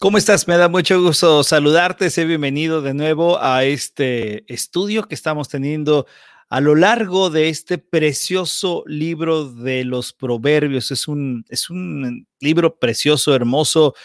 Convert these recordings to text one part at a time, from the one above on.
¿Cómo estás? Me da mucho gusto saludarte. Sé bienvenido de nuevo a este estudio que estamos teniendo a lo largo de este precioso libro de los proverbios. Es un, es un libro precioso, hermoso.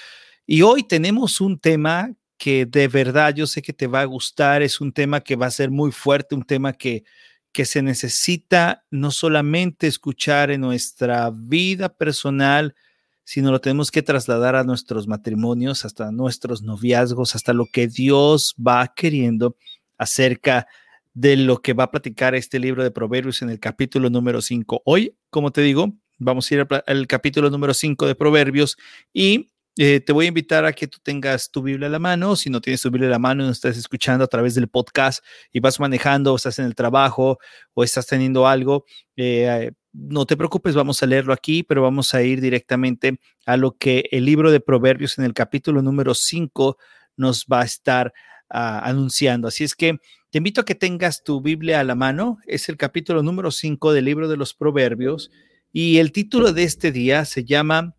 Y hoy tenemos un tema que de verdad yo sé que te va a gustar. Es un tema que va a ser muy fuerte, un tema que, que se necesita no solamente escuchar en nuestra vida personal, sino lo tenemos que trasladar a nuestros matrimonios, hasta nuestros noviazgos, hasta lo que Dios va queriendo acerca de lo que va a platicar este libro de Proverbios en el capítulo número 5. Hoy, como te digo, vamos a ir al capítulo número 5 de Proverbios y eh, te voy a invitar a que tú tengas tu Biblia a la mano. Si no tienes tu Biblia a la mano y no estás escuchando a través del podcast y vas manejando, o estás en el trabajo o estás teniendo algo, eh, no te preocupes, vamos a leerlo aquí, pero vamos a ir directamente a lo que el libro de Proverbios en el capítulo número 5 nos va a estar ah, anunciando. Así es que te invito a que tengas tu Biblia a la mano. Es el capítulo número 5 del libro de los Proverbios y el título de este día se llama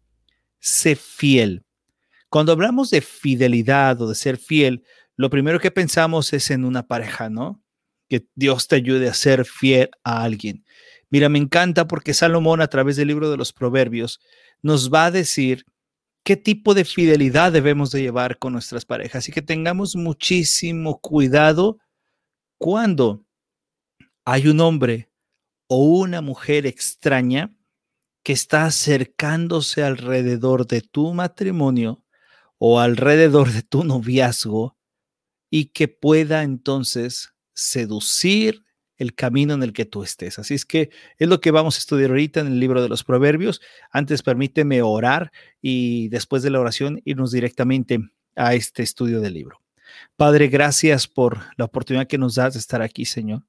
Sé fiel. Cuando hablamos de fidelidad o de ser fiel, lo primero que pensamos es en una pareja, ¿no? Que Dios te ayude a ser fiel a alguien. Mira, me encanta porque Salomón a través del libro de los Proverbios nos va a decir qué tipo de fidelidad debemos de llevar con nuestras parejas. Y que tengamos muchísimo cuidado cuando hay un hombre o una mujer extraña que está acercándose alrededor de tu matrimonio o alrededor de tu noviazgo y que pueda entonces seducir el camino en el que tú estés. Así es que es lo que vamos a estudiar ahorita en el libro de los proverbios. Antes permíteme orar y después de la oración irnos directamente a este estudio del libro. Padre, gracias por la oportunidad que nos das de estar aquí, Señor.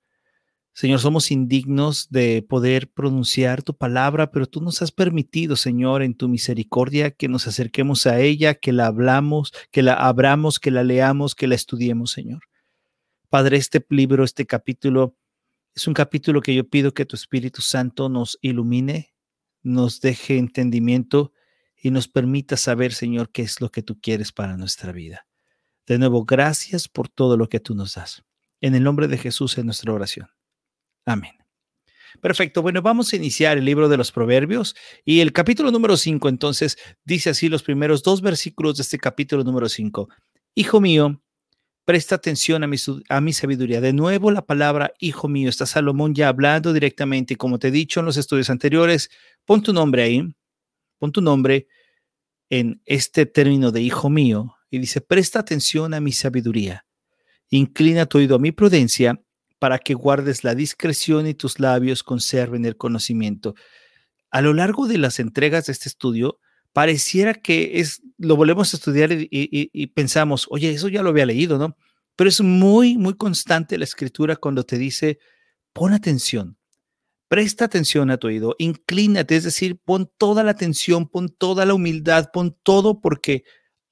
Señor, somos indignos de poder pronunciar tu palabra, pero tú nos has permitido, Señor, en tu misericordia, que nos acerquemos a ella, que la hablamos, que la abramos, que la leamos, que la estudiemos, Señor. Padre, este libro, este capítulo, es un capítulo que yo pido que tu Espíritu Santo nos ilumine, nos deje entendimiento y nos permita saber, Señor, qué es lo que tú quieres para nuestra vida. De nuevo, gracias por todo lo que tú nos das. En el nombre de Jesús en nuestra oración. Amén. Perfecto. Bueno, vamos a iniciar el libro de los Proverbios y el capítulo número 5, entonces, dice así los primeros dos versículos de este capítulo número 5. Hijo mío, presta atención a mi, a mi sabiduría. De nuevo la palabra hijo mío. Está Salomón ya hablando directamente. Como te he dicho en los estudios anteriores, pon tu nombre ahí, pon tu nombre en este término de hijo mío y dice, presta atención a mi sabiduría. Inclina tu oído a mi prudencia para que guardes la discreción y tus labios conserven el conocimiento. A lo largo de las entregas de este estudio, pareciera que es, lo volvemos a estudiar y, pensamos, oye, eso ya lo había leído, ¿no? Pero es muy, muy constante la escritura cuando te dice, pon atención, presta atención a tu oído, inclínate, es decir, pon toda la atención, pon toda la humildad, pon todo porque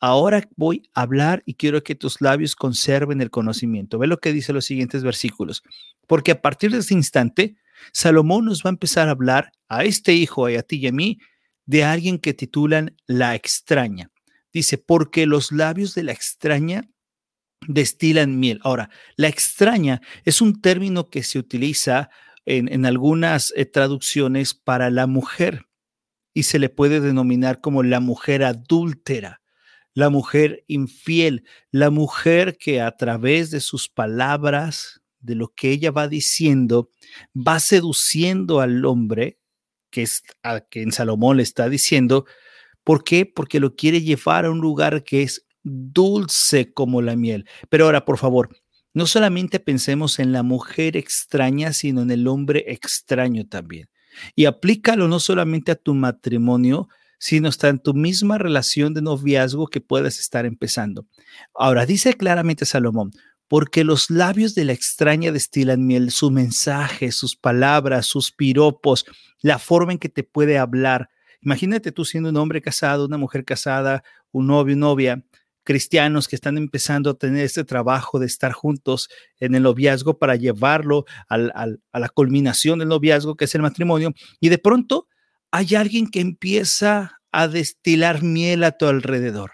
Ahora voy a hablar y quiero que tus labios conserven el conocimiento. Ve lo que dice los siguientes versículos. Porque a partir de este instante, Salomón nos va a empezar a hablar a este hijo, a ti y a mí, de alguien que titulan la extraña. Dice, porque los labios de la extraña destilan miel. Ahora, la extraña es un término que se utiliza en, algunas eh, traducciones para la mujer y se le puede denominar como la mujer adúltera la mujer infiel, la mujer que a través de sus palabras, de lo que ella va diciendo, va seduciendo al hombre, que es a quien Salomón le está diciendo. ¿Por qué? Porque lo quiere llevar a un lugar que es dulce como la miel. Pero ahora, por favor, no solamente pensemos en la mujer extraña, sino en el hombre extraño también. Y aplícalo no solamente a tu matrimonio, sino está en tu misma relación de noviazgo que puedes estar empezando. Ahora, dice claramente Salomón, porque los labios de la extraña destilan miel, su mensaje, sus palabras, sus piropos, la forma en que te puede hablar. Imagínate tú siendo un hombre casado, una mujer casada, un novio, novia, cristianos que están empezando a tener este trabajo de estar juntos en el noviazgo para llevarlo a la culminación del noviazgo, que es el matrimonio, y de pronto hay alguien que empieza a destilar miel a tu alrededor.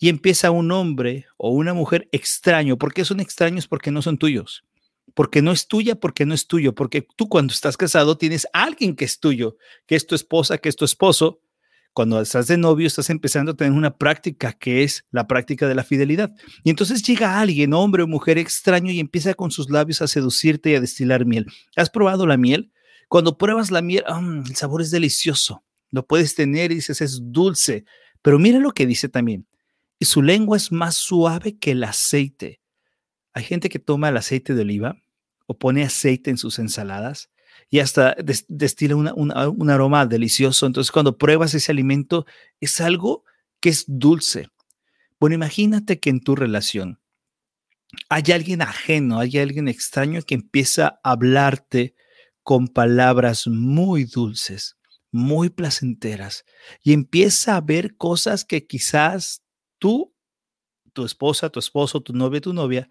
y empieza un hombre o una mujer extraño. ¿Por qué son extraños? Porque no son tuyos. Porque no es tuya, porque no es tuyo. Porque tú cuando estás casado tienes a alguien que es tuyo, que es tu esposa, que es tu esposo. Cuando estás de novio estás empezando a tener una práctica que es la práctica de la fidelidad. Y entonces llega alguien, hombre o mujer extraño, y empieza con sus labios a seducirte y a destilar miel. ¿Has probado la miel? Cuando pruebas la miel, el sabor es delicioso. Lo puedes tener y dices, es dulce. Pero mira lo que dice también y su lengua es más suave que el aceite. Hay gente que toma el aceite de oliva o pone aceite en sus ensaladas y hasta destila un aroma delicioso. Entonces, cuando pruebas ese alimento, es algo que es dulce. Bueno, imagínate que en tu relación hay alguien ajeno, hay alguien extraño que empieza a hablarte con palabras muy dulces, muy placenteras, y empieza a ver cosas que quizás tú, tu esposa, tu esposo, tu novia, tu novia,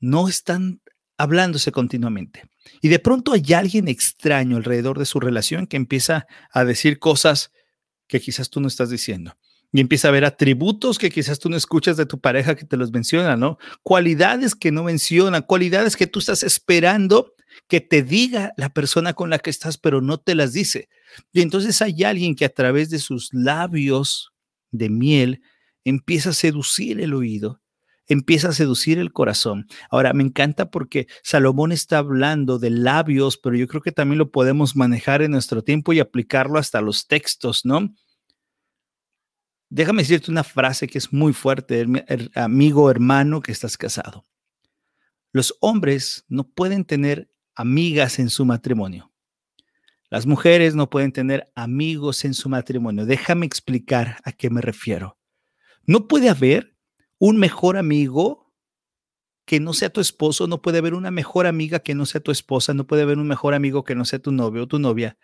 no están hablándose continuamente. Y de pronto hay alguien extraño alrededor de su relación que empieza a decir cosas que quizás tú no estás diciendo. Y empieza a ver atributos que quizás tú no escuchas de tu pareja que te los menciona, ¿no? Cualidades que no menciona, cualidades que tú estás esperando que te diga la persona con la que estás, pero no te las dice. Y entonces hay alguien que a través de sus labios de miel empieza a seducir el oído, empieza a seducir el corazón. Ahora, me encanta porque Salomón está hablando de labios, pero yo creo que también lo podemos manejar en nuestro tiempo y aplicarlo hasta los textos, ¿no? Déjame decirte una frase que es muy fuerte, amigo, hermano, que estás casado. Los hombres no pueden tener amigas en su matrimonio. Las mujeres no pueden tener amigos en su matrimonio. Déjame explicar a qué me refiero. No puede haber un mejor amigo que no sea tu esposo, no puede haber una mejor amiga que no sea tu esposa, no puede haber un mejor amigo que no sea tu novio o tu novia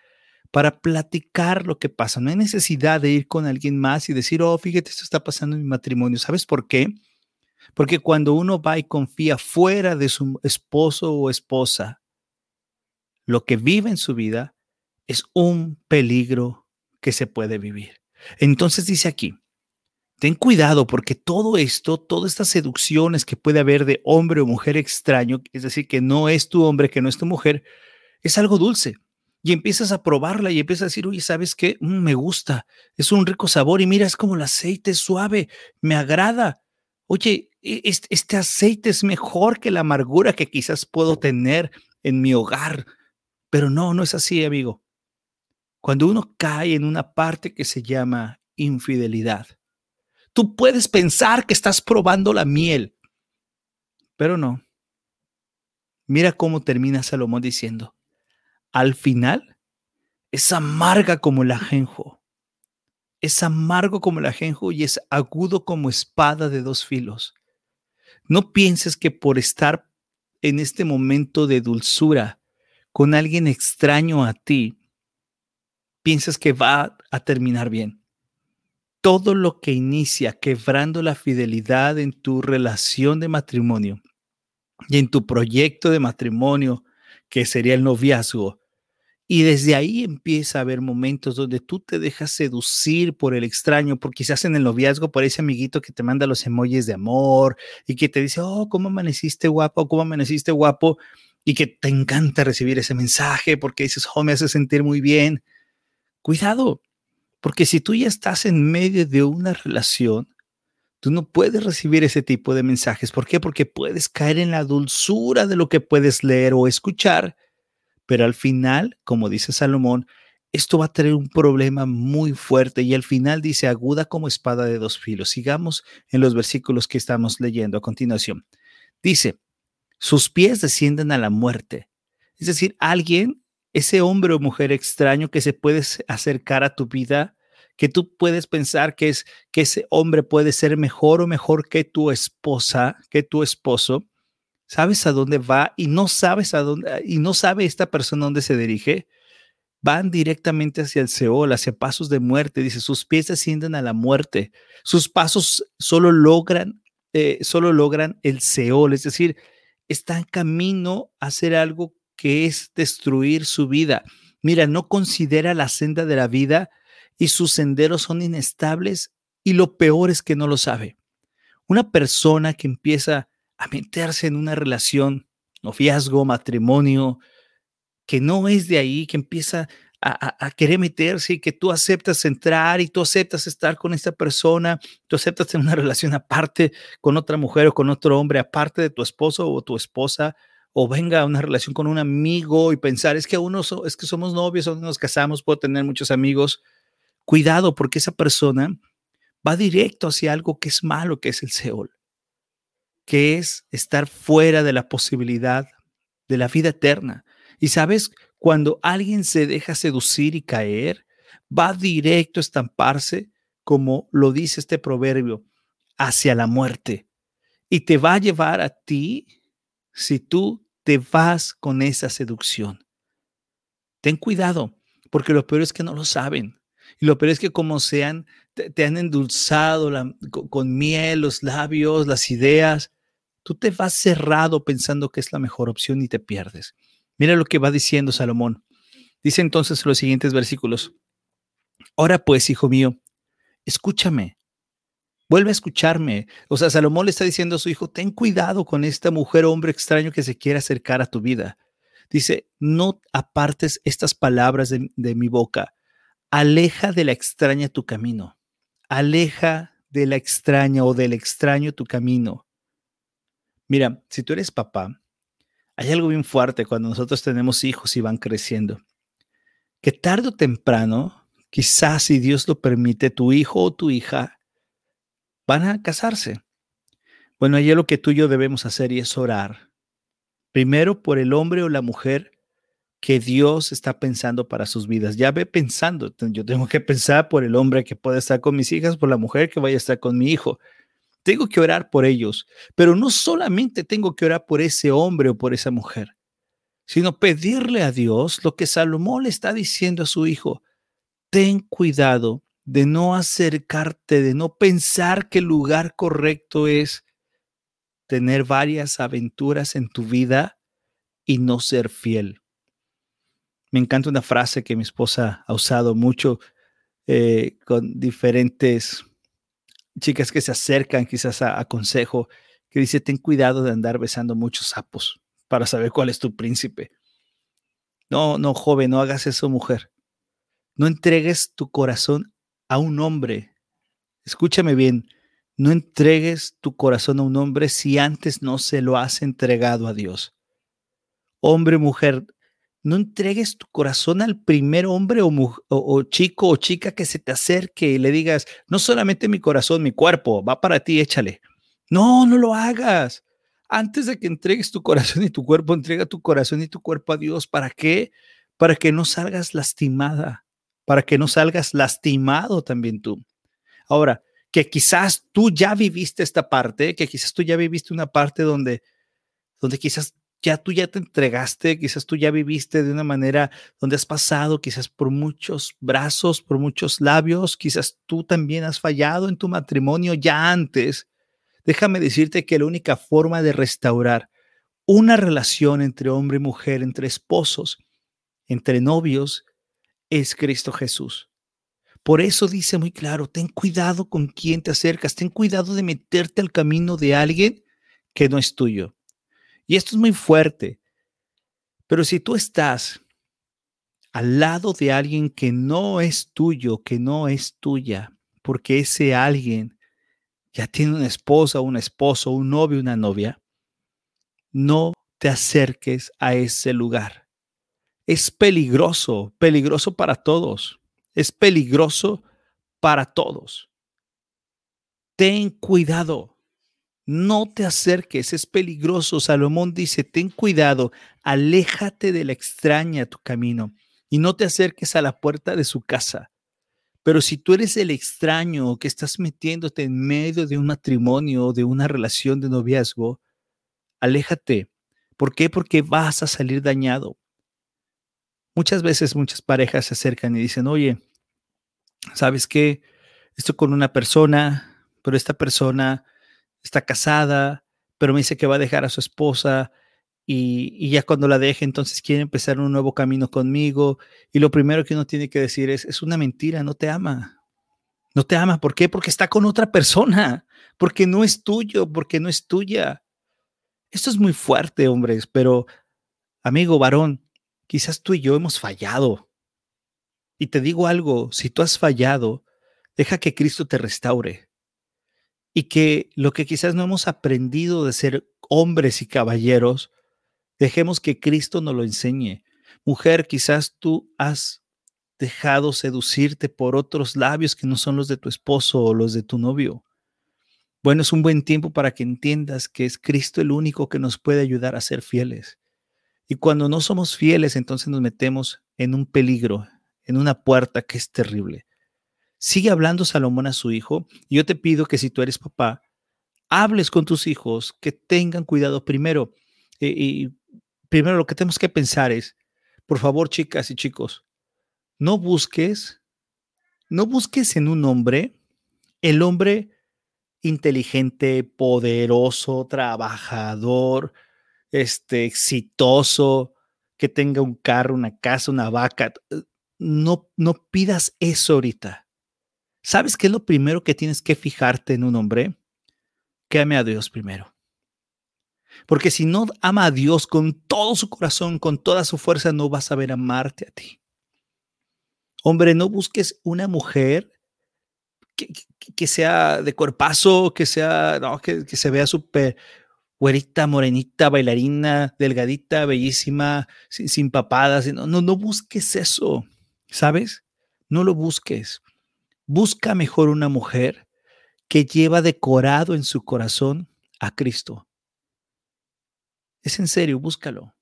para platicar lo que pasa. No hay necesidad de ir con alguien más y decir, oh, fíjate, esto está pasando en mi matrimonio. ¿Sabes por qué? Porque cuando uno va y confía fuera de su esposo o esposa, lo que vive en su vida es un peligro que se puede vivir. Entonces dice aquí, Ten cuidado porque todo esto, todas estas seducciones que puede haber de hombre o mujer extraño, es decir, que no es tu hombre, que no es tu mujer, es algo dulce. Y empiezas a probarla y empiezas a decir, oye, ¿sabes qué? Mm, me gusta, es un rico sabor y mira, es como el aceite suave, me agrada. Oye, e, este aceite es mejor que la amargura que quizás puedo tener en mi hogar. Pero no, no es así, amigo. Cuando uno cae en una parte que se llama infidelidad, Tú puedes pensar que estás probando la miel, pero no. Mira cómo termina Salomón diciendo, al final es amarga como el ajenjo, es amargo como el ajenjo y es agudo como espada de dos filos. No pienses que por estar en este momento de dulzura con alguien extraño a ti, pienses que va a terminar bien todo lo que inicia quebrando la fidelidad en tu relación de matrimonio y en tu proyecto de matrimonio, que sería el noviazgo, y desde ahí empieza a haber momentos donde tú te dejas seducir por el extraño, porque quizás en el noviazgo por ese amiguito que te manda los emojis de amor y que te dice, oh, ¿cómo amaneciste guapo? ¿Cómo amaneciste guapo? Y que te encanta recibir ese mensaje porque dices, oh, me hace sentir muy bien. Cuidado, porque si tú ya estás en medio de una relación, tú no puedes recibir ese tipo de mensajes. ¿Por qué? Porque puedes caer en la dulzura de lo que puedes leer o escuchar, pero al final, como dice Salomón, esto va a tener un problema muy fuerte y al final dice aguda como espada de dos filos. Sigamos en los versículos que estamos leyendo a continuación. Dice, sus pies descienden a la muerte. Es decir, alguien ese hombre o mujer extraño que se puede acercar a tu vida, que tú puedes pensar que es que ese hombre puede ser mejor o mejor que tu esposa, que tu esposo, sabes a dónde va y no sabes a dónde y no sabe esta persona dónde se dirige, van directamente hacia el Seol, hacia pasos de muerte. Dice, sus pies ascienden a la muerte. Sus pasos solo logran, eh, solo logran el Seol, es decir, está en camino a hacer algo que es destruir su vida. Mira, no considera la senda de la vida y sus senderos son inestables y lo peor es que no lo sabe. Una persona que empieza a meterse en una relación, noviazgo, matrimonio, que no es de ahí, que empieza a, querer meterse y que tú aceptas entrar y tú aceptas estar con esta persona, tú aceptas tener una relación aparte con otra mujer o con otro hombre, aparte de tu esposo o tu esposa, o venga a una relación con un amigo y pensar, es que uno es que somos novios o nos casamos, puedo tener muchos amigos. Cuidado, porque esa persona va directo hacia algo que es malo, que es el Seol, que es estar fuera de la posibilidad de la vida eterna. Y sabes, cuando alguien se deja seducir y caer, va directo a estamparse, como lo dice este proverbio, hacia la muerte. Y te va a llevar a ti si tú te vas con esa seducción. Ten cuidado, porque lo peor es que no lo saben. Y lo peor es que como sean, te, te han endulzado con, con miel los labios, las ideas, tú te vas cerrado pensando que es la mejor opción y te pierdes. Mira lo que va diciendo Salomón. Dice entonces los siguientes versículos. Ahora pues, hijo mío, escúchame. Vuelve a escucharme. O sea, Salomón le está diciendo a su hijo, ten cuidado con esta mujer o hombre extraño que se quiere acercar a tu vida. Dice, no apartes estas palabras de, de mi boca. Aleja de la extraña tu camino. Aleja de la extraña o del extraño tu camino. Mira, si tú eres papá, hay algo bien fuerte cuando nosotros tenemos hijos y van creciendo, que tarde o temprano, quizás si Dios lo permite, tu hijo o tu hija van a casarse. Bueno, ahí lo que tú y yo debemos hacer y es orar. Primero por el hombre o la mujer que Dios está pensando para sus vidas. Ya ve pensando, yo tengo que pensar por el hombre que puede estar con mis hijas, por la mujer que vaya a estar con mi hijo. Tengo que orar por ellos, pero no solamente tengo que orar por ese hombre o por esa mujer, sino pedirle a Dios lo que Salomón le está diciendo a su hijo. Ten cuidado de no acercarte, de no pensar que el lugar correcto es tener varias aventuras en tu vida y no ser fiel. Me encanta una frase que mi esposa ha usado mucho eh, con diferentes chicas que se acercan quizás a, consejo, que dice, ten cuidado de andar besando muchos sapos para saber cuál es tu príncipe. No, no, joven, no hagas eso, mujer. No entregues tu corazón a un hombre. Escúchame bien, no entregues tu corazón a un hombre si antes no se lo has entregado a Dios. Hombre, mujer, no entregues tu corazón al primer hombre o, chico o chica que se te acerque y le digas, no solamente mi corazón, mi cuerpo, va para ti, échale. No, no lo hagas. Antes de que entregues tu corazón y tu cuerpo, entrega tu corazón y tu cuerpo a Dios. ¿Para qué? Para que no salgas lastimada, para que no salgas lastimado también tú. Ahora, que quizás tú ya viviste esta parte, que quizás tú ya viviste una parte donde, donde quizás ya tú ya te entregaste, quizás tú ya viviste de una manera donde has pasado quizás por muchos brazos, por muchos labios, quizás tú también has fallado en tu matrimonio ya antes. Déjame decirte que la única forma de restaurar una relación entre hombre y mujer, entre esposos, entre novios, es Cristo Jesús. Por eso dice muy claro, ten cuidado con quién te acercas, ten cuidado de meterte al camino de alguien que no es tuyo. Y esto es muy fuerte. Pero si tú estás al lado de alguien que no es tuyo, que no es tuya, porque ese alguien ya tiene una esposa, un esposo, un novio, una novia, no te acerques a ese lugar. Es peligroso, peligroso para todos. Es peligroso para todos. Ten cuidado. No te acerques, es peligroso. Salomón dice, ten cuidado, aléjate de la extraña tu camino y no te acerques a la puerta de su casa. Pero si tú eres el extraño que estás metiéndote en medio de un matrimonio o de una relación de noviazgo, aléjate. ¿Por qué? Porque vas a salir dañado. Muchas veces muchas parejas se acercan y dicen, oye, ¿sabes qué? Estoy con una persona, pero esta persona está casada, pero me dice que va a dejar a su esposa y, ya cuando la deje, entonces quiere empezar un nuevo camino conmigo. Y lo primero que uno tiene que decir es, es una mentira, no te ama. No te ama. ¿Por qué? Porque está con otra persona, porque no es tuyo, porque no es tuya. Esto es muy fuerte, hombres, pero amigo varón, quizás tú y yo hemos fallado. Y te digo algo, si tú has fallado, deja que Cristo te restaure. Y que lo que quizás no hemos aprendido de ser hombres y caballeros, dejemos que Cristo nos lo enseñe. Mujer, quizás tú has dejado seducirte por otros labios que no son los de tu esposo o los de tu novio. Bueno, es un buen tiempo para que entiendas que es Cristo el único que nos puede ayudar a ser fieles. Y cuando no somos fieles, entonces nos metemos en un peligro, en una puerta que es terrible. Sigue hablando Salomón a su hijo. Y yo te pido que si tú eres papá, hables con tus hijos, que tengan cuidado primero. y primero lo que tenemos que pensar es, por favor, chicas y chicos, no busques, no busques en un hombre el hombre inteligente, poderoso, trabajador, este, exitoso, que tenga un carro, una casa, una vaca. No, no pidas eso ahorita. ¿Sabes qué es lo primero que tienes que fijarte en un hombre? Que ame a Dios primero. Porque si no ama a Dios con todo su corazón, con toda su fuerza, no vas a ver amarte a ti. Hombre, no busques una mujer que, sea de cuerpazo, que sea, no, que, se vea súper güerita, morenita, bailarina, delgadita, bellísima, sin, papadas. No, no, no busques eso, ¿sabes? No lo busques. Busca mejor una mujer que lleva decorado en su corazón a Cristo. Es en serio, búscalo.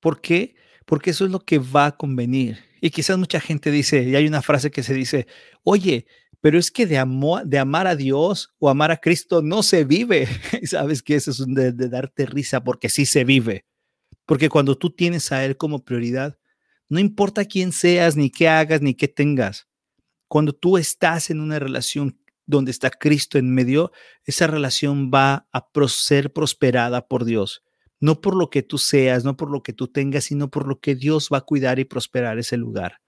¿Por qué? Porque eso es lo que va a convenir. Y quizás mucha gente dice, y hay una frase que se dice, oye, pero es que de, amar a Dios o amar a Cristo no se vive. Sabes que eso es de, de darte risa porque sí se vive. Porque cuando tú tienes a Él como prioridad, no importa quién seas, ni qué hagas, ni qué tengas. Cuando tú estás en una relación donde está Cristo en medio, esa relación va a ser prosperada por Dios no por lo que tú seas, no por lo que tú tengas, sino por lo que Dios va a cuidar y prosperar ese lugar.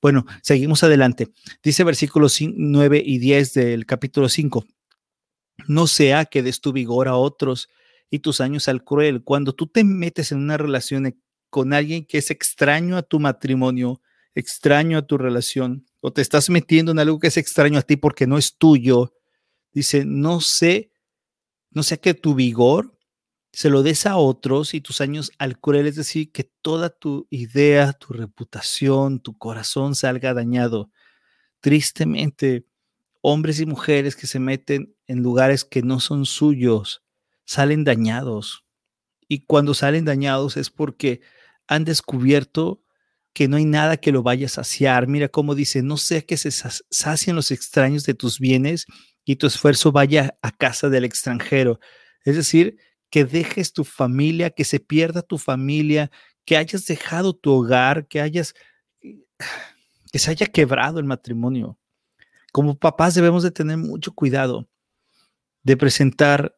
Bueno, seguimos adelante. Dice versículos 9 y 10 del capítulo 5. No sea que des tu vigor a otros y tus años al cruel. Cuando tú te metes en una relación e, con alguien que es extraño a tu matrimonio, extraño a tu relación, o te estás metiendo en algo que es extraño a ti porque no es tuyo, dice, no sé, no sea que tu vigor se lo des a otros y tus años al cruel, es decir, que toda tu idea, tu reputación, tu corazón salga dañado. Tristemente, hombres y mujeres que se meten en lugares que no son suyos salen dañados. Y cuando salen dañados es porque han descubierto que no hay nada que lo vaya a saciar. Mira cómo dice, no sea que se sacien los extraños de tus bienes y tu esfuerzo vaya a casa del extranjero. Es decir, que dejes tu familia, que se pierda tu familia, que hayas dejado tu hogar, que hayas, eh, que se haya quebrado el matrimonio. Como papás debemos de tener mucho cuidado de presentar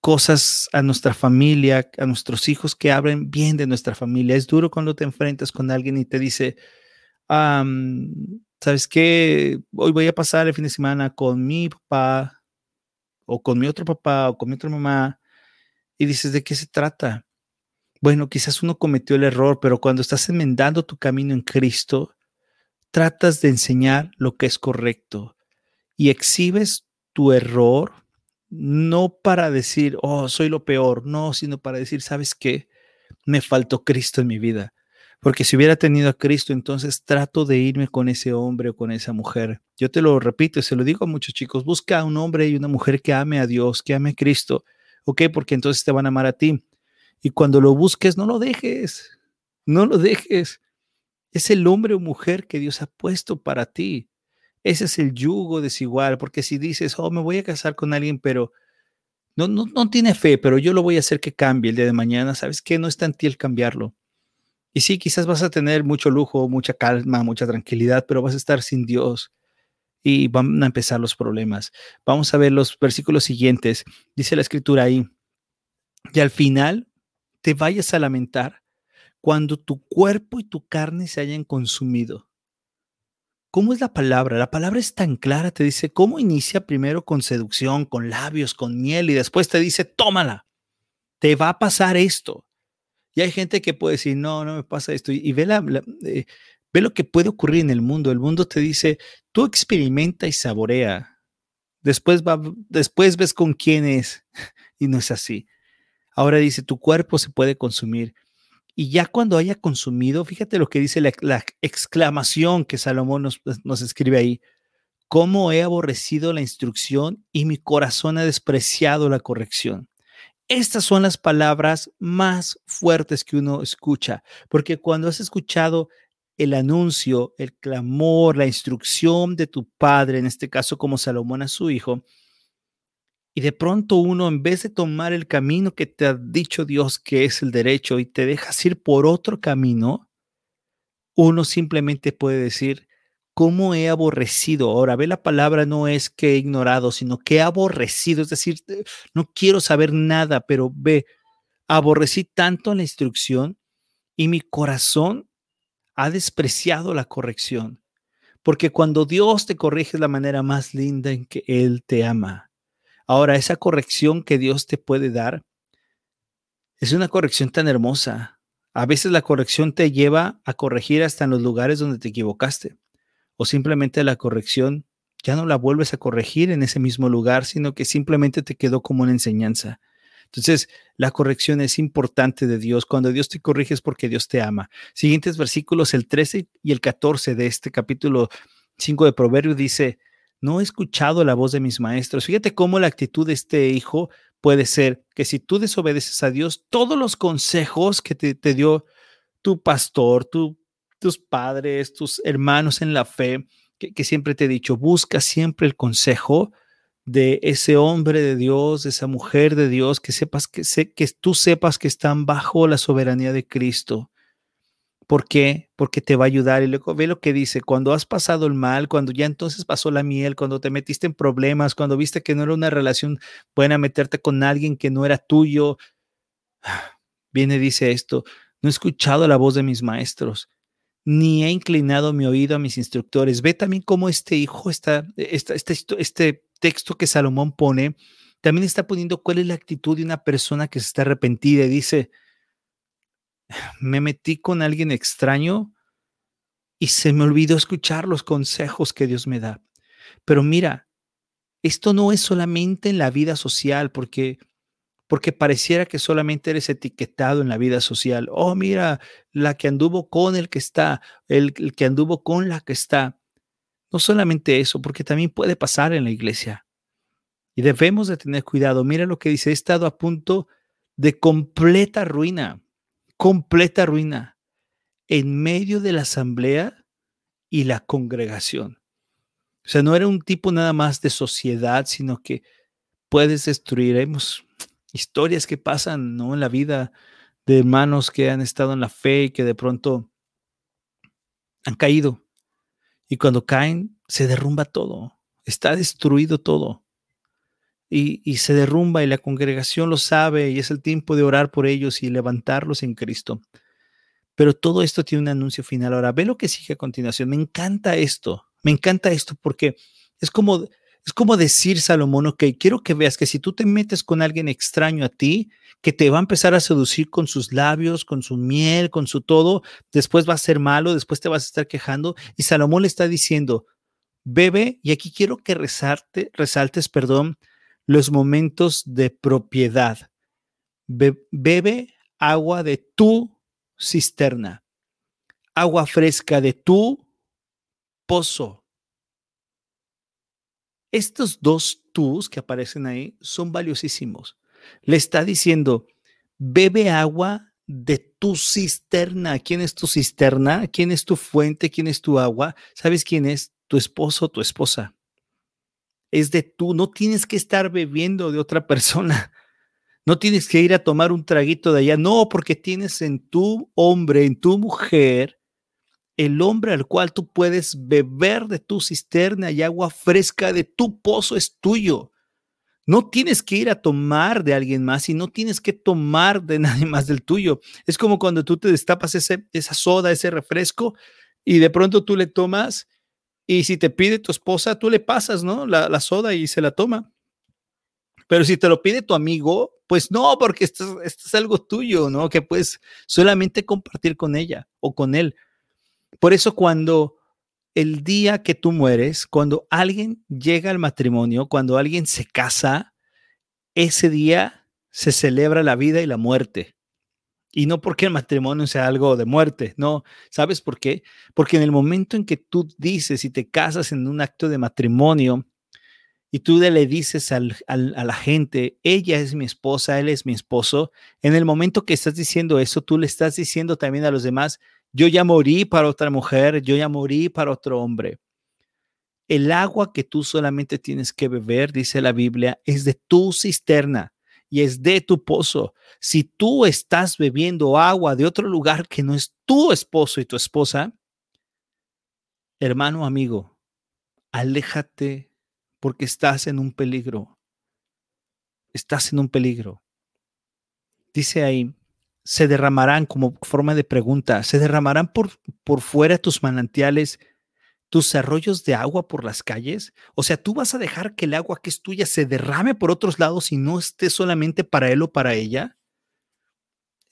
cosas a nuestra familia, a nuestros hijos que hablen bien de nuestra familia. Es duro cuando te enfrentas con alguien y te dice, ¿sabes qué? Hoy voy a pasar el fin de semana con mi papá o con mi otro papá o con mi otra mamá y dices, ¿de qué se trata? Bueno, quizás uno cometió el error, pero cuando estás enmendando tu camino en Cristo, tratas de enseñar lo que es correcto y exhibes tu error no para decir, oh, soy lo peor, no, sino para decir, ¿sabes qué? Me faltó Cristo en mi vida. Porque si hubiera tenido a Cristo, entonces trato de irme con ese hombre o con esa mujer. Yo te lo repito y se lo digo a muchos chicos, busca a un hombre y una mujer que ame a Dios, que ame a Cristo ¿Ok? Porque entonces te van a amar a ti. Y cuando lo busques, no lo dejes. No lo dejes. Es el hombre o mujer que Dios ha puesto para ti. Ese es el yugo desigual. Porque si dices, oh, me voy a casar con alguien, pero no, no, no tiene fe, pero yo lo voy a hacer que cambie el día de mañana, ¿sabes qué? No está en ti el cambiarlo. Y sí, quizás vas a tener mucho lujo, mucha calma, mucha tranquilidad, pero vas a estar sin Dios y van a empezar los problemas. Vamos a ver los versículos siguientes. Dice la escritura ahí, y al final te vayas a lamentar cuando tu cuerpo y tu carne se hayan consumido. ¿Cómo es la palabra? La palabra es tan clara, te dice cómo inicia primero con seducción, con labios, con miel y después te dice, tómala, te va a pasar esto. Y hay gente que puede decir, no, no me pasa esto. Y, ve, la, eh, ve lo que puede ocurrir en el mundo. El mundo te dice, tú experimenta y saborea. Después, va, después ves con quién es. Y no es así. Ahora dice, tu cuerpo se puede consumir. Y ya cuando haya consumido, fíjate lo que dice la, exclamación que Salomón nos, nos escribe ahí. ¿Cómo he aborrecido la instrucción y mi corazón ha despreciado la corrección? Estas son las palabras más fuertes que uno escucha, porque cuando has escuchado el anuncio, el clamor, la instrucción de tu padre, en este caso como Salomón a su hijo, y de pronto uno, en vez de tomar el camino que te ha dicho Dios que es el derecho y te dejas ir por otro camino, uno simplemente puede decir, ¿cómo he aborrecido? Ahora, ve la palabra no es que he ignorado, sino que he aborrecido, es decir, no quiero saber nada, pero ve, aborrecí tanto la instrucción y mi corazón ha despreciado la corrección. Porque cuando Dios te corrige es la manera más linda en que Él te ama. Ahora, esa corrección que Dios te puede dar es una corrección tan hermosa. A veces la corrección te lleva a corregir hasta en los lugares donde te equivocaste o simplemente la corrección ya no la vuelves a corregir en ese mismo lugar, sino que simplemente te quedó como una enseñanza. Entonces, la corrección es importante de Dios. Cuando Dios te corrige es porque Dios te ama. Siguientes versículos, el 13 y el 14 de este capítulo 5 de Proverbios dice, no he escuchado la voz de mis maestros. Fíjate cómo la actitud de este hijo puede ser que si tú desobedeces a Dios, todos los consejos que te, te dio tu pastor, tu tus padres, tus hermanos en la fe, que, siempre te he dicho, busca siempre el consejo de ese hombre de Dios, de esa mujer de Dios, que sepas que, que tú sepas que están bajo la soberanía de Cristo. ¿Por qué? Porque te va a ayudar. Y luego ve lo que dice, cuando has pasado el mal, cuando ya entonces pasó la miel, cuando te metiste en problemas, cuando viste que no era una relación buena meterte con alguien que no era tuyo, viene dice esto, no he escuchado la voz de mis maestros, ni he inclinado mi oído a mis instructores. Ve también cómo este hijo está, este, este texto que Salomón pone, también está poniendo cuál es la actitud de una persona que se está arrepentida y dice, me metí con alguien extraño y se me olvidó escuchar los consejos que Dios me da. Pero mira, esto no es solamente en la vida social, porque porque pareciera que solamente eres etiquetado en la vida social. Oh, mira, la que anduvo con el que está, el, que anduvo con la que está. No solamente eso, porque también puede pasar en la iglesia. Y debemos de tener cuidado. Mira lo que dice, he estado a punto de completa ruina, completa ruina, en medio de la asamblea y la congregación. O sea, no era un tipo nada más de sociedad, sino que puedes destruir. Hemos historias que pasan ¿no? en la vida de hermanos que han estado en la fe y que de pronto han caído. Y cuando caen, se derrumba todo, está destruido todo. Y, y, se derrumba y la congregación lo sabe y es el tiempo de orar por ellos y levantarlos en Cristo. Pero todo esto tiene un anuncio final. Ahora, ve lo que sigue a continuación. Me encanta esto, me encanta esto porque es como es como decir, Salomón, ok, quiero que veas que si tú te metes con alguien extraño a ti, que te va a empezar a seducir con sus labios, con su miel, con su todo, después va a ser malo, después te vas a estar quejando. Y Salomón le está diciendo, bebe, y aquí quiero que resalte, resaltes, perdón, los momentos de propiedad. bebe agua de tu cisterna, agua fresca de tu pozo. Estos dos tus que aparecen ahí son valiosísimos. Le está diciendo, bebe agua de tu cisterna. ¿Quién es tu cisterna? ¿Quién es tu fuente? ¿Quién es tu agua? ¿Sabes quién es? Tu esposo tu esposa. Es de tú. No tienes que estar bebiendo de otra persona. No tienes que ir a tomar un traguito de allá. No, porque tienes en tu hombre, en tu mujer, el hombre al cual tú puedes beber de tu cisterna y agua fresca de tu pozo es tuyo. No tienes que ir a tomar de alguien más y no tienes que tomar de nadie más del tuyo. Es como cuando tú te destapas ese, esa soda, ese refresco y de pronto tú le tomas Y si te pide tu esposa, tú le pasas, ¿no? La, la soda y se la toma. Pero si te lo pide tu amigo, pues no, porque esto, esto, es algo tuyo, ¿no? Que puedes solamente compartir con ella o con él. Por eso cuando el día que tú mueres, cuando alguien llega al matrimonio, cuando alguien se casa, ese día se celebra la vida y la muerte. Y no porque el matrimonio sea algo de muerte, no. ¿Sabes por qué? Porque en el momento en que tú dices y te casas en un acto de matrimonio, y tú le dices a la gente, ella es mi esposa, él es mi esposo, en el momento que estás diciendo eso, tú le estás diciendo también a los demás, yo ya morí para otra mujer, yo ya morí para otro hombre. El agua que tú solamente tienes que beber, dice la Biblia, es de tu cisterna y es de tu pozo. Si tú estás bebiendo agua de otro lugar que no es tu esposo y tu esposa, hermano, amigo, aléjate porque estás en un peligro. Estás en un peligro. Dice ahí, se derramarán como forma de pregunta, se derramarán por, por fuera tus manantiales, tus arroyos de agua por las calles. O sea, tú vas a dejar que el agua que es tuya se derrame por otros lados y no esté solamente para él o para ella.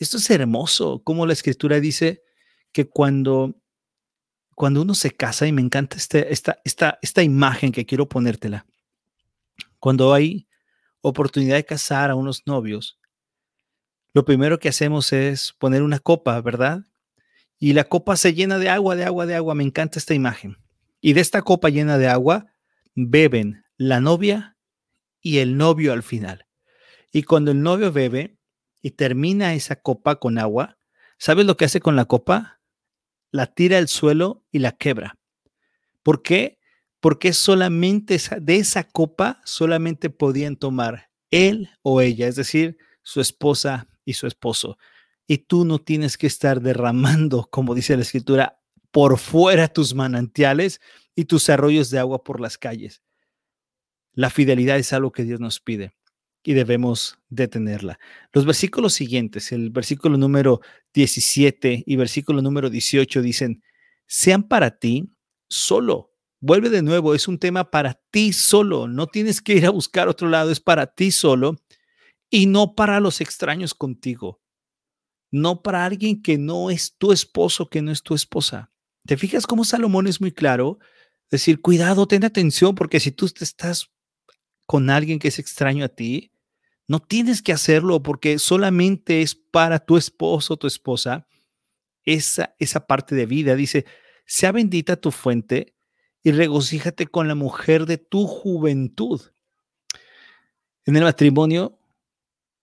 Esto es hermoso, como la escritura dice que cuando cuando uno se casa, y me encanta este, esta, esta, esta imagen que quiero ponértela, cuando hay oportunidad de casar a unos novios, lo primero que hacemos es poner una copa, ¿verdad? Y la copa se llena de agua, de agua, de agua. Me encanta esta imagen. Y de esta copa llena de agua beben la novia y el novio al final. Y cuando el novio bebe y termina esa copa con agua, ¿sabes lo que hace con la copa? la tira al suelo y la quebra. ¿Por qué? Porque solamente de esa copa solamente podían tomar él o ella, es decir, su esposa y su esposo. Y tú no tienes que estar derramando, como dice la escritura, por fuera tus manantiales y tus arroyos de agua por las calles. La fidelidad es algo que Dios nos pide y debemos detenerla. Los versículos siguientes, el versículo número 17 y versículo número 18 dicen, sean para ti solo. Vuelve de nuevo, es un tema para ti solo. No tienes que ir a buscar otro lado, es para ti solo y no para los extraños contigo. No para alguien que no es tu esposo, que no es tu esposa. ¿Te fijas cómo Salomón es muy claro? Decir, cuidado, ten atención, porque si tú estás con alguien que es extraño a ti, no tienes que hacerlo porque solamente es para tu esposo tu esposa esa, esa parte de vida. Dice, sea bendita tu fuente y regocíjate con la mujer de tu juventud. En el matrimonio,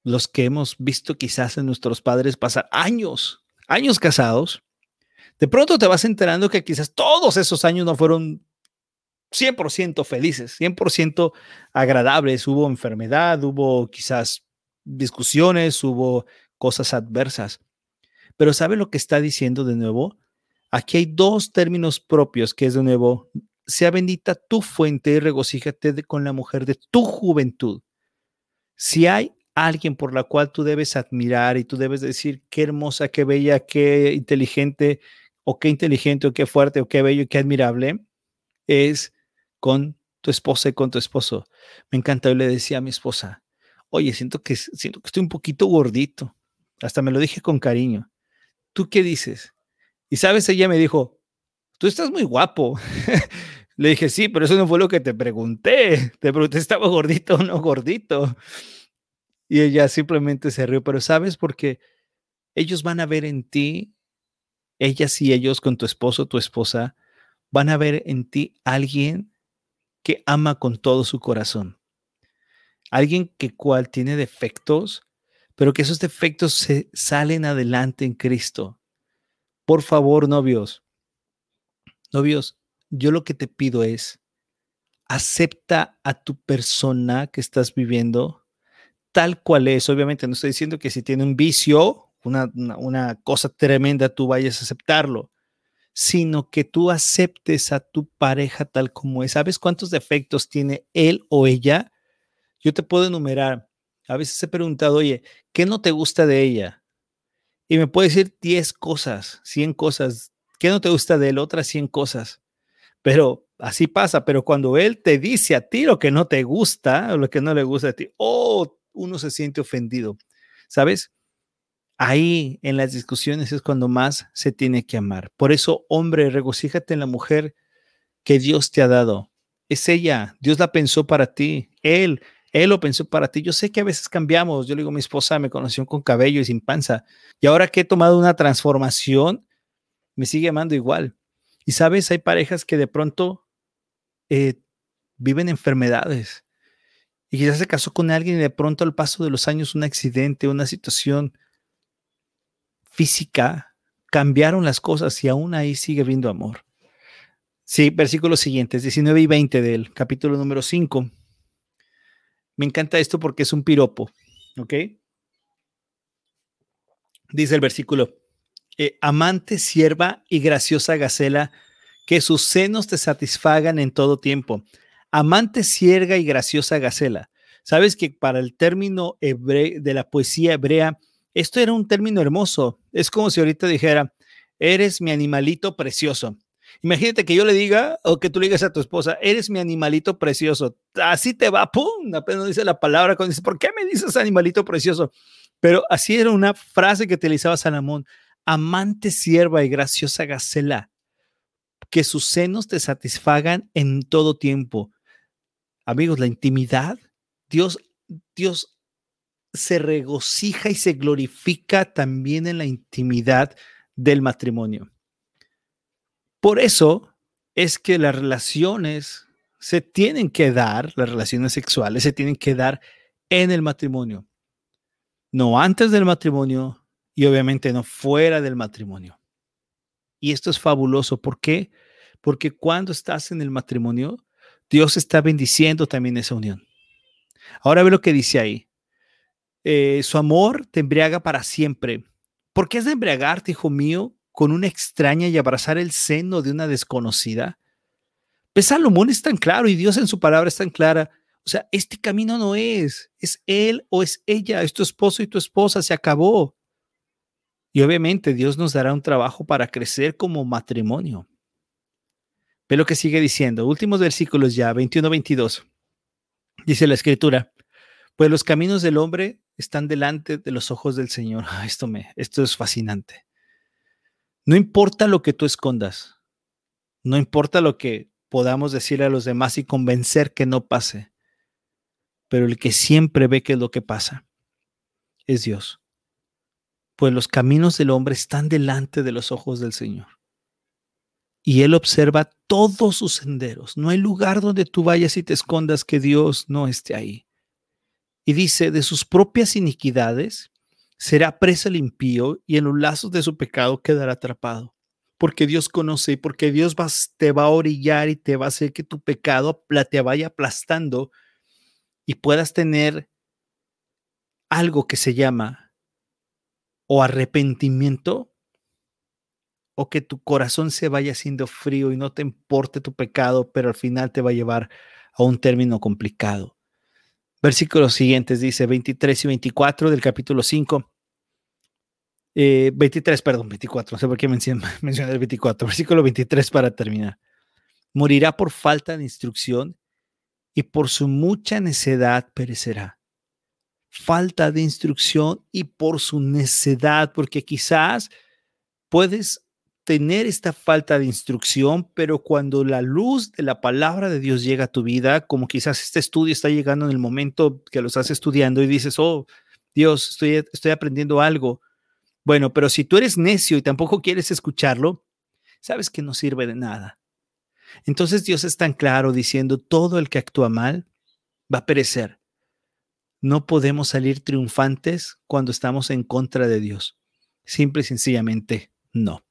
los que hemos visto quizás en nuestros padres pasar años, años casados, de pronto te vas enterando que quizás todos esos años no fueron 100% felices, 100% agradables. Hubo enfermedad, hubo quizás discusiones, hubo cosas adversas. Pero ¿sabe lo que está diciendo de nuevo? Aquí hay dos términos propios que es de nuevo, sea bendita tu fuente y regocíjate con la mujer de tu juventud. Si hay alguien por la cual tú debes admirar y tú debes decir qué hermosa, qué bella, qué inteligente, o qué inteligente, o qué fuerte, o qué bello, qué admirable, es con tu esposa y con tu esposo. Me encanta, yo le decía a mi esposa, oye, siento que, siento que estoy un poquito gordito. Hasta me lo dije con cariño. ¿Tú qué dices? Y sabes, ella me dijo, tú estás muy guapo. le dije, sí, pero eso no fue lo que te pregunté. Te pregunté, ¿estaba gordito o no gordito? Y ella simplemente se rió, pero ¿sabes? Porque ellos van a ver en ti, ellas y ellos con tu esposo, tu esposa, van a ver en ti alguien que ama con todo su corazón. Alguien que cual tiene defectos, pero que esos defectos se salen adelante en Cristo. Por favor, novios, novios, yo lo que te pido es, acepta a tu persona que estás viviendo tal cual es. Obviamente no estoy diciendo que si tiene un vicio, una, una, cosa tremenda, tú vayas a aceptarlo sino que tú aceptes a tu pareja tal como es. ¿Sabes cuántos defectos tiene él o ella? Yo te puedo enumerar. A veces he preguntado, oye, ¿qué no te gusta de ella? Y me puede decir 10 cosas, 100 cosas. ¿Qué no te gusta de él? Otras 100 cosas. Pero así pasa, pero cuando él te dice a ti lo que no te gusta o lo que no le gusta a ti, oh, uno se siente ofendido. ¿Sabes? Ahí en las discusiones es cuando más se tiene que amar. Por eso, hombre, regocíjate en la mujer que Dios te ha dado. Es ella, Dios la pensó para ti. Él, él lo pensó para ti. Yo sé que a veces cambiamos. Yo le digo, mi esposa me conoció con cabello y sin panza. Y ahora que he tomado una transformación, me sigue amando igual. Y sabes, hay parejas que de pronto eh, viven enfermedades. Y quizás se casó con alguien y de pronto al paso de los años un accidente, una situación física, cambiaron las cosas y aún ahí sigue viendo amor. Sí, versículos siguientes, 19 y 20 del capítulo número 5. Me encanta esto porque es un piropo, ¿ok? Dice el versículo, eh, amante, sierva y graciosa gacela, que sus senos te satisfagan en todo tiempo. Amante, sierva y graciosa gacela. Sabes que para el término de la poesía hebrea, esto era un término hermoso. Es como si ahorita dijera, eres mi animalito precioso. Imagínate que yo le diga o que tú le digas a tu esposa, eres mi animalito precioso. Así te va, pum, apenas dice la palabra cuando dice, ¿por qué me dices animalito precioso? Pero así era una frase que utilizaba Salomón amante sierva y graciosa Gacela, que sus senos te satisfagan en todo tiempo. Amigos, la intimidad, Dios, Dios se regocija y se glorifica también en la intimidad del matrimonio. Por eso es que las relaciones se tienen que dar, las relaciones sexuales se tienen que dar en el matrimonio. No antes del matrimonio, y obviamente no fuera del matrimonio. Y esto es fabuloso. ¿Por qué? Porque cuando estás en el matrimonio, Dios está bendiciendo también esa unión. Ahora ve lo que dice ahí. Eh, su amor te embriaga para siempre. ¿Por qué es de embriagarte, hijo mío, con una extraña y abrazar el seno de una desconocida? Pues Salomón es tan claro y Dios en su palabra es tan clara. O sea, este camino no es, es él o es ella, es tu esposo y tu esposa, se acabó. Y obviamente Dios nos dará un trabajo para crecer como matrimonio. Ve lo que sigue diciendo. Últimos versículos ya, 21-22. Dice la escritura, pues los caminos del hombre están delante de los ojos del Señor. Esto, me, esto es fascinante. No importa lo que tú escondas, no importa lo que podamos decir a los demás y convencer que no pase, pero el que siempre ve qué es lo que pasa es Dios pues los caminos del hombre están delante de los ojos del Señor. Y Él observa todos sus senderos. No hay lugar donde tú vayas y te escondas que Dios no esté ahí. Y dice, de sus propias iniquidades será presa el impío y en los lazos de su pecado quedará atrapado. Porque Dios conoce y porque Dios te va a orillar y te va a hacer que tu pecado te vaya aplastando y puedas tener algo que se llama o arrepentimiento o que tu corazón se vaya haciendo frío y no te importe tu pecado, pero al final te va a llevar a un término complicado. Versículos siguientes dice 23 y 24 del capítulo 5. 23, eh, perdón, 24, no sé por qué mencioné, mencioné el 24, versículo 23 para terminar. Morirá por falta de instrucción y por su mucha necedad perecerá falta de instrucción y por su necedad, porque quizás puedes tener esta falta de instrucción, pero cuando la luz de la palabra de Dios llega a tu vida, como quizás este estudio está llegando en el momento que lo estás estudiando y dices, oh, Dios, estoy, estoy aprendiendo algo. Bueno, pero si tú eres necio y tampoco quieres escucharlo, sabes que no sirve de nada. Entonces Dios es tan claro diciendo, todo el que actúa mal va a perecer. No podemos salir triunfantes cuando estamos en contra de Dios. Simple y sencillamente no.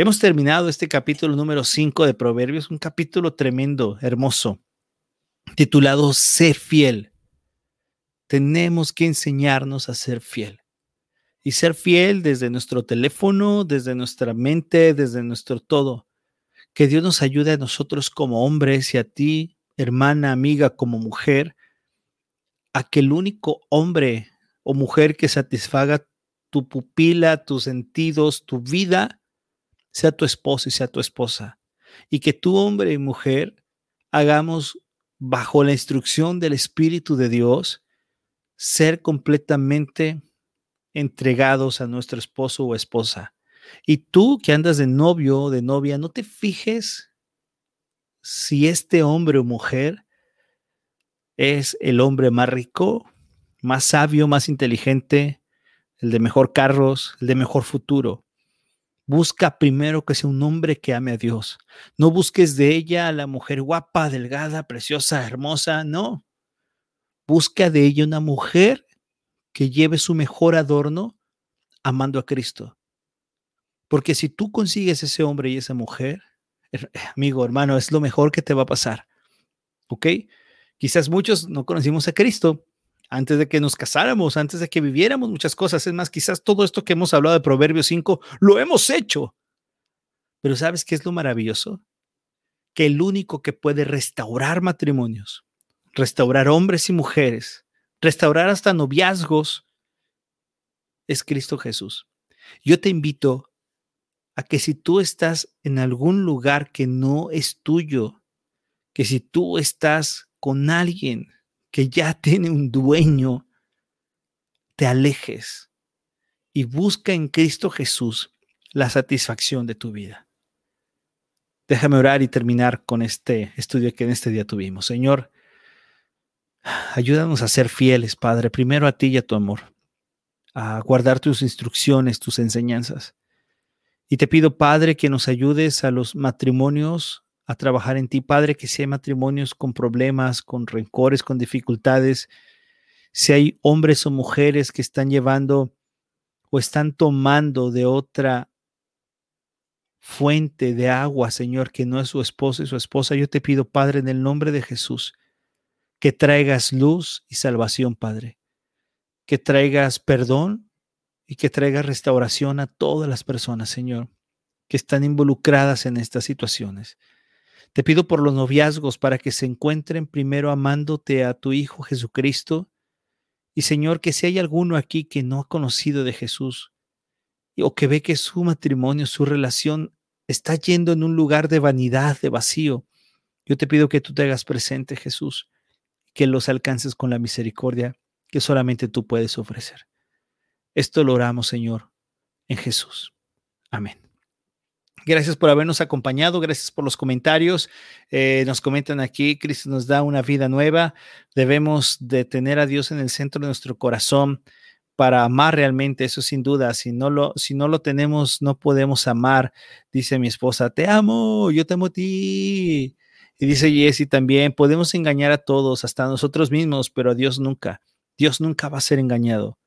Hemos terminado este capítulo número 5 de Proverbios, un capítulo tremendo, hermoso, titulado Sé fiel. Tenemos que enseñarnos a ser fiel. Y ser fiel desde nuestro teléfono, desde nuestra mente, desde nuestro todo. Que Dios nos ayude a nosotros como hombres y a ti, hermana, amiga, como mujer, a que el único hombre o mujer que satisfaga tu pupila, tus sentidos, tu vida, sea tu esposo y sea tu esposa. y que tú, hombre y mujer, hagamos bajo la instrucción del Espíritu de Dios, ser completamente entregados a nuestro esposo o esposa. Y tú que andas de novio o de novia, no te fijes si este hombre o mujer es el hombre más rico, más sabio, más inteligente, el de mejor carros, el de mejor futuro. Busca primero que sea un hombre que ame a Dios. No busques de ella a la mujer guapa, delgada, preciosa, hermosa, no. Busca de ella una mujer que lleve su mejor adorno amando a Cristo. Porque si tú consigues ese hombre y esa mujer, amigo, hermano, es lo mejor que te va a pasar. ¿Ok? Quizás muchos no conocimos a Cristo, antes de que nos casáramos, antes de que viviéramos muchas cosas. Es más, quizás todo esto que hemos hablado de Proverbios 5 lo hemos hecho. Pero ¿sabes qué es lo maravilloso? Que el único que puede restaurar matrimonios, restaurar hombres y mujeres, restaurar hasta noviazgos, es Cristo Jesús. Yo te invito a que si tú estás en algún lugar que no es tuyo, que si tú estás con alguien que ya tiene un dueño, te alejes y busca en Cristo Jesús la satisfacción de tu vida. Déjame orar y terminar con este estudio que en este día tuvimos. Señor, ayúdanos a ser fieles, Padre, primero a ti y a tu amor, a guardar tus instrucciones, tus enseñanzas. Y te pido, Padre, que nos ayudes a los matrimonios a trabajar en ti, Padre, que si hay matrimonios con problemas, con rencores, con dificultades, si hay hombres o mujeres que están llevando o están tomando de otra fuente de agua, Señor, que no es su esposo y su esposa, yo te pido, Padre, en el nombre de Jesús, que traigas luz y salvación, Padre, que traigas perdón y que traigas restauración a todas las personas, Señor, que están involucradas en estas situaciones. Te pido por los noviazgos para que se encuentren primero amándote a tu Hijo Jesucristo. Y Señor, que si hay alguno aquí que no ha conocido de Jesús o que ve que su matrimonio, su relación está yendo en un lugar de vanidad, de vacío, yo te pido que tú te hagas presente, Jesús, que los alcances con la misericordia que solamente tú puedes ofrecer. Esto lo oramos, Señor, en Jesús. Amén. Gracias por habernos acompañado, gracias por los comentarios. Eh, nos comentan aquí, Cristo nos da una vida nueva. Debemos de tener a Dios en el centro de nuestro corazón para amar realmente, eso sin duda. Si no lo, si no lo tenemos, no podemos amar. Dice mi esposa, te amo, yo te amo a ti. Y dice Jesse también, podemos engañar a todos, hasta a nosotros mismos, pero a Dios nunca. Dios nunca va a ser engañado.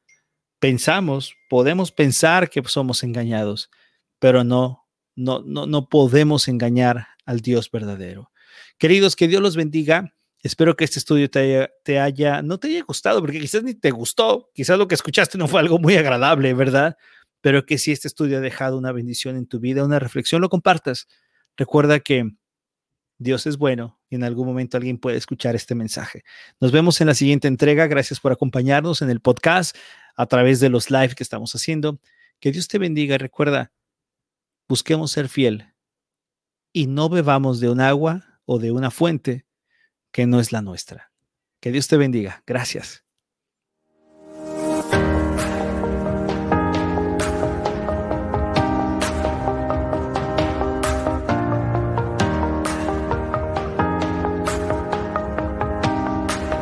Pensamos, podemos pensar que somos engañados, pero no, no, no, no podemos engañar al Dios verdadero. Queridos, que Dios los bendiga. Espero que este estudio te haya, no te haya gustado, porque quizás ni te gustó, quizás lo que escuchaste no fue algo muy agradable, ¿verdad? Pero que si este estudio ha dejado una bendición en tu vida, una reflexión, lo compartas. Recuerda que Dios es bueno y en algún momento alguien puede escuchar este mensaje. Nos vemos en la siguiente entrega. Gracias por acompañarnos en el podcast a través de los live que estamos haciendo. Que Dios te bendiga. Recuerda, busquemos ser fiel y no bebamos de un agua o de una fuente que no es la nuestra. Que Dios te bendiga. Gracias.